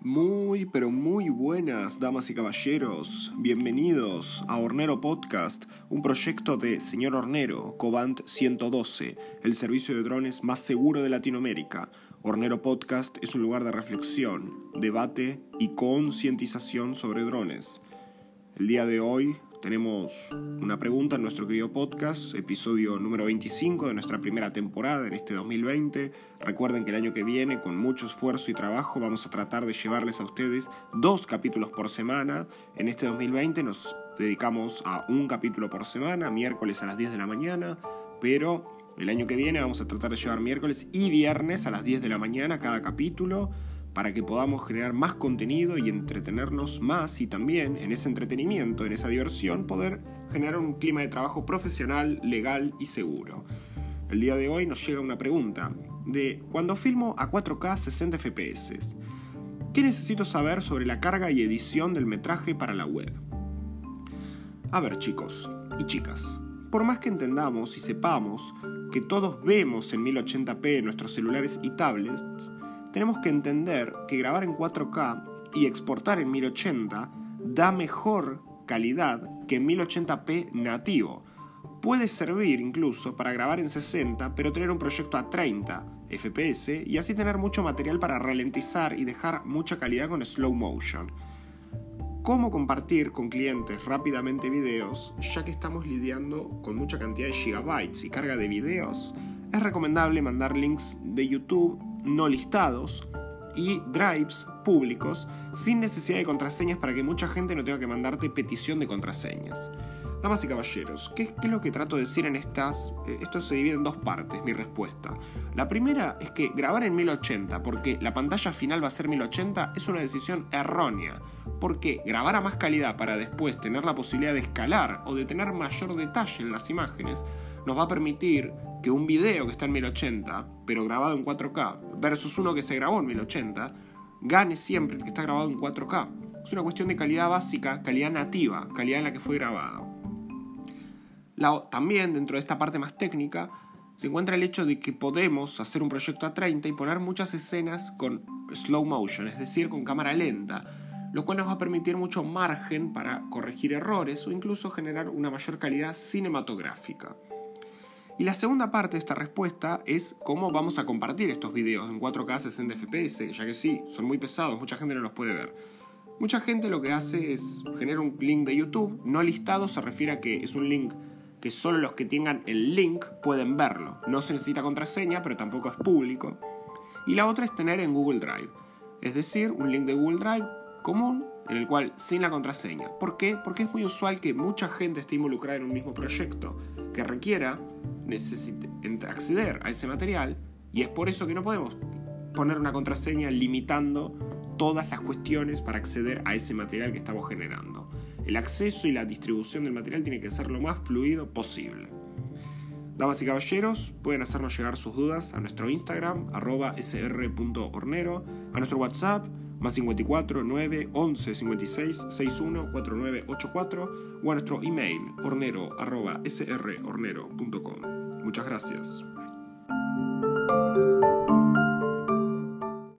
Muy, pero muy buenas, damas y caballeros. Bienvenidos a Hornero Podcast, un proyecto de Señor Hornero, Cobant 112, el servicio de drones más seguro de Latinoamérica. Hornero Podcast es un lugar de reflexión, debate y concientización sobre drones. El día de hoy tenemos una pregunta en nuestro querido podcast, episodio número 25 de nuestra primera temporada en este 2020. Recuerden que el año que viene, con mucho esfuerzo y trabajo, vamos a tratar de llevarles a ustedes dos capítulos por semana. En este 2020 nos dedicamos a un capítulo por semana, miércoles a las 10 de la mañana, pero el año que viene vamos a tratar de llevar miércoles y viernes a las 10 de la mañana cada capítulo para que podamos generar más contenido y entretenernos más y también en ese entretenimiento, en esa diversión, poder generar un clima de trabajo profesional, legal y seguro. El día de hoy nos llega una pregunta de cuando filmo a 4K 60 FPS, ¿qué necesito saber sobre la carga y edición del metraje para la web? A ver chicos y chicas, por más que entendamos y sepamos que todos vemos en 1080p en nuestros celulares y tablets, tenemos que entender que grabar en 4K y exportar en 1080 da mejor calidad que en 1080p nativo. Puede servir incluso para grabar en 60, pero tener un proyecto a 30 FPS y así tener mucho material para ralentizar y dejar mucha calidad con slow motion. ¿Cómo compartir con clientes rápidamente videos ya que estamos lidiando con mucha cantidad de gigabytes y carga de videos? Es recomendable mandar links de YouTube no listados y drives públicos sin necesidad de contraseñas para que mucha gente no tenga que mandarte petición de contraseñas. Damas y caballeros, ¿qué, es lo que trato de decir en estas? Eh, esto se divide en dos partes, mi respuesta. La primera es que grabar en 1080, porque la pantalla final va a ser 1080, es una decisión errónea. Porque grabar a más calidad para después tener la posibilidad de escalar o de tener mayor detalle en las imágenes, nos va a permitir que un video que está en 1080, pero grabado en 4K, versus uno que se grabó en 1080, gane siempre el que está grabado en 4K. Es una cuestión de calidad básica, calidad nativa, calidad en la que fue grabado. también dentro de esta parte más técnica se encuentra el hecho de que podemos hacer un proyecto a 30 y poner muchas escenas con slow motion, es decir, con cámara lenta, lo cual nos va a permitir mucho margen para corregir errores o incluso generar una mayor calidad cinematográfica. Y la segunda parte de esta respuesta es cómo vamos a compartir estos videos en 4K 60 FPS, ya que sí, son muy pesados, mucha gente no los puede ver. Mucha gente lo que hace es generar un link de YouTube, no listado se refiere a que es un link que solo los que tengan el link pueden verlo. No se necesita contraseña, pero tampoco es público. Y la otra es tener en Google Drive, es decir, un link de Google Drive común en el cual sin la contraseña. ¿Por qué? Porque es muy usual que mucha gente esté involucrada en un mismo proyecto que requiera acceder a ese material y es por eso que no podemos poner una contraseña limitando todas las cuestiones para acceder a ese material que estamos generando. El acceso y la distribución del material tiene que ser lo más fluido posible. Damas y caballeros, pueden hacernos llegar sus dudas a nuestro Instagram, arroba sr.hornero, a nuestro WhatsApp, más 54 9 11 56 61 49 84 o a nuestro email hornero arroba srhornero.com. Muchas gracias.